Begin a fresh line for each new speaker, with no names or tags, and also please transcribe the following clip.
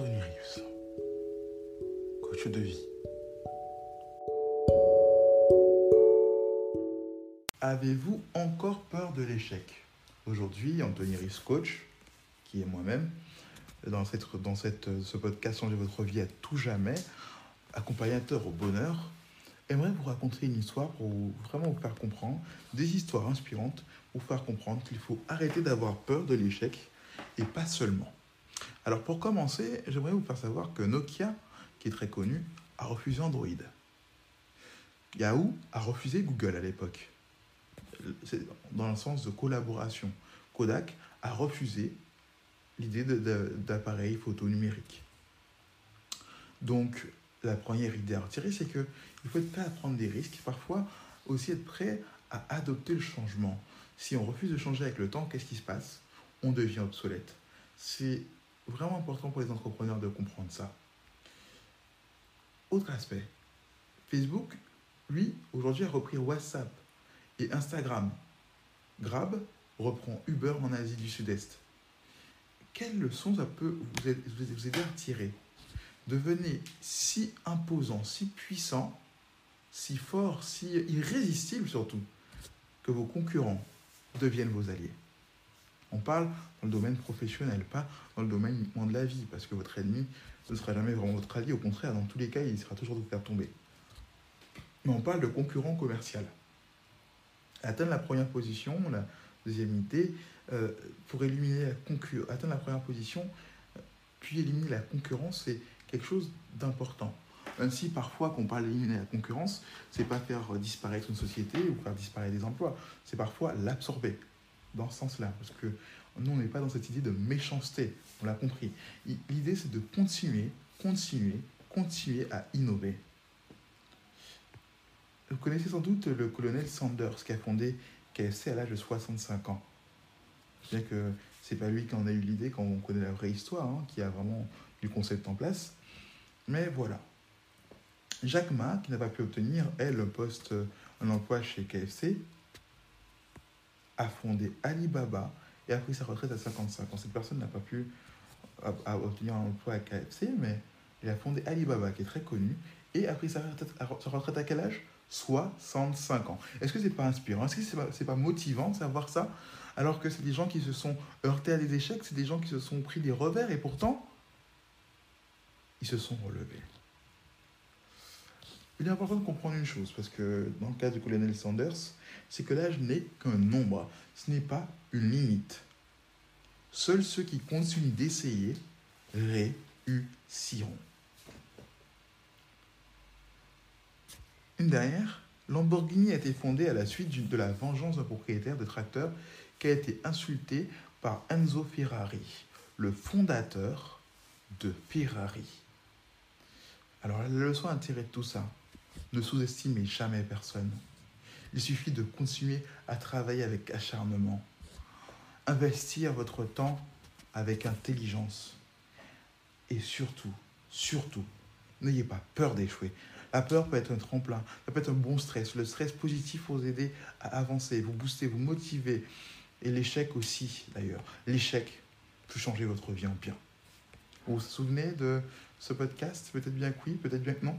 Anthony Rius, coach de vie. Avez-vous encore peur de l'échec? Aujourd'hui, Anthony Rius, coach, qui est moi-même, dans, ce podcast Changer votre vie à tout jamais, accompagnateur au bonheur, aimerait vous raconter une histoire pour vraiment vous faire comprendre, des histoires inspirantes pour vous faire comprendre qu'il faut arrêter d'avoir peur de l'échec et pas seulement. Alors pour commencer, j'aimerais vous faire savoir que Nokia, qui est très connu, a refusé Android. Yahoo a refusé Google à l'époque. Dans le sens de collaboration. Kodak a refusé l'idée d'appareils photo numériques. Donc, la première idée à retirer, c'est que il faut être prêt à prendre des risques, parfois aussi être prêt à adopter le changement. Si on refuse de changer avec le temps, qu'est-ce qui se passe? On devient obsolète. Vraiment important pour les entrepreneurs de comprendre ça. Autre aspect, Facebook, lui, aujourd'hui, a repris WhatsApp et Instagram. Grab reprend Uber en Asie du Sud-Est. Quelle leçon ça peut vous aider à tirer? Devenez si imposant, si puissant, si fort, si irrésistible surtout, que vos concurrents deviennent vos alliés. On parle dans le domaine professionnel, pas dans le domaine de la vie, parce que votre ennemi ne sera jamais vraiment votre allié, au contraire, dans tous les cas, il sera toujours de vous faire tomber. Mais on parle de concurrent commercial. Atteindre la première position, la deuxième idée, euh, pour éliminer la concurrence, atteindre la première position, euh, puis éliminer la concurrence, c'est quelque chose d'important. Même si parfois, quand on parle d'éliminer la concurrence, c'est pas faire disparaître une société ou faire disparaître des emplois, c'est parfois l'absorber dans ce sens-là. Parce que nous, on n'est pas dans cette idée de méchanceté, on l'a compris. L'idée, c'est de continuer, continuer, continuer à innover. Vous connaissez sans doute le colonel Sanders qui a fondé KFC à l'âge de 65 ans. Bien que c'est pas lui qui en a eu l'idée quand on connaît la vraie histoire, hein, qui a vraiment du concept en place. Mais voilà. Jack Ma, qui n'a pas pu obtenir, elle, un poste, un emploi chez KFC, a fondé Alibaba et a pris sa retraite à 55 ans. Cette personne n'a pas pu a obtenir un emploi à KFC, mais il a fondé Alibaba, qui est très connu, et a pris sa retraite à, quel âge? 65 ans. Est-ce que c'est pas inspirant? Est-ce que c'est pas, pas motivant de savoir ça? Alors que c'est des gens qui se sont heurtés à des échecs, c'est des gens qui se sont pris des revers, et pourtant, ils se sont relevés. Il est important de comprendre une chose, parce que dans le cas du colonel Sanders, c'est que l'âge n'est qu'un nombre, ce n'est pas une limite. Seuls ceux qui continuent d'essayer réussiront. Une dernière, Lamborghini a été fondée à la suite de la vengeance d'un propriétaire de tracteur qui a été insulté par Enzo Ferrari, le fondateur de Ferrari. Alors la leçon à tirer de tout ça, ne sous-estimez jamais personne. Il suffit de continuer à travailler avec acharnement. Investir votre temps avec intelligence. Et surtout, surtout, n'ayez pas peur d'échouer. La peur peut être un tremplin, ça peut être un bon stress. Le stress positif vous aider à avancer, vous booster, vous motiver. Et l'échec aussi, d'ailleurs. L'échec peut changer votre vie en bien. Vous vous souvenez de ce podcast? Peut-être bien que oui, peut-être bien que non?